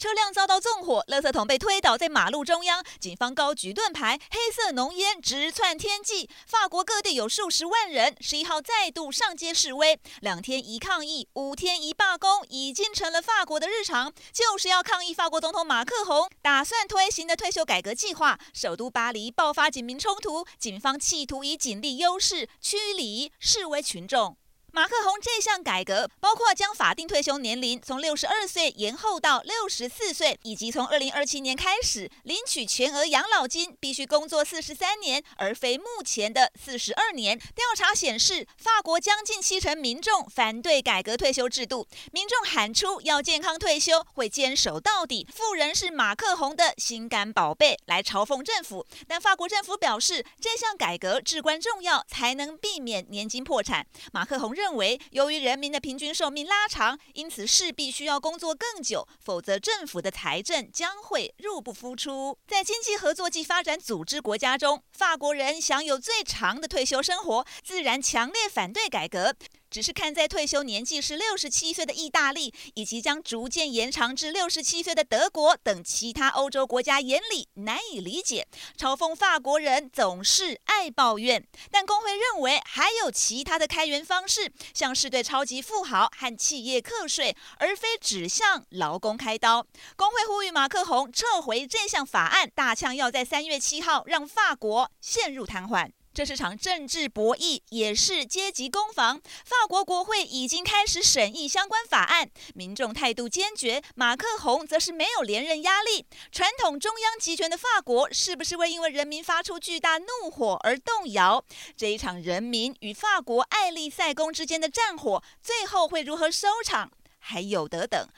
车辆遭到纵火，垃圾桶被推倒在马路中央，警方高举盾牌，黑色浓烟直窜天际。法国各地有数十万人十一号再度上街示威，两天一抗议，五天一罢工，已经成了法国的日常，就是要抗议法国总统马克宏打算推行的退休改革计划。首都巴黎爆发警民冲突，警方企图以警力优势驱离示威群众。马克宏这项改革包括将法定退休年龄从六十二岁延后到六十四岁，以及从二零二七年开始领取全额养老金必须工作四十三年，而非目前的四十二年。调查显示，法国将近七成民众反对改革退休制度，民众喊出要健康退休，会坚守到底。富人是马克宏的心肝宝贝，来嘲讽政府。但法国政府表示，这项改革至关重要，才能避免年金破产。马克宏认为，由于人民的平均寿命拉长，因此势必需要工作更久，否则政府的财政将会入不敷出。在经济合作暨发展组织国家中，法国人享有最长的退休生活，自然强烈反对改革。只是看在退休年纪是六十七岁的意大利，以及将逐渐延长至六十七岁的德国等其他欧洲国家眼里难以理解，嘲讽法国人总是爱抱怨。但工会认为还有其他的开源方式，像是对超级富豪和企业课税，而非只向劳工开刀。工会呼吁马克宏撤回这项法案，大呛要在三月七号让法国陷入瘫痪。这是场政治博弈，也是阶级攻防。法国国会已经开始审议相关法案，民众态度坚决。马克宏则是没有连任压力。传统中央集权的法国，是不是会因为人民发出巨大怒火而动摇？这一场人民与法国爱丽塞宫之间的战火，最后会如何收场？还有得等。